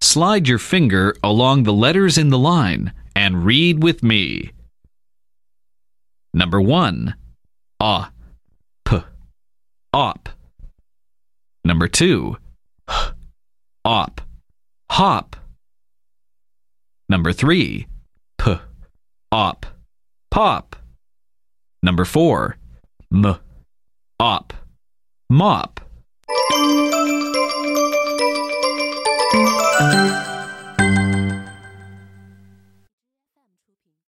Slide your finger along the letters in the line and read with me. Number 1. Ah. P. Op. Number 2. H. Op. Hop. Number 3. P. Op. Pop. Number 4. M. Op. Mop. Thank you.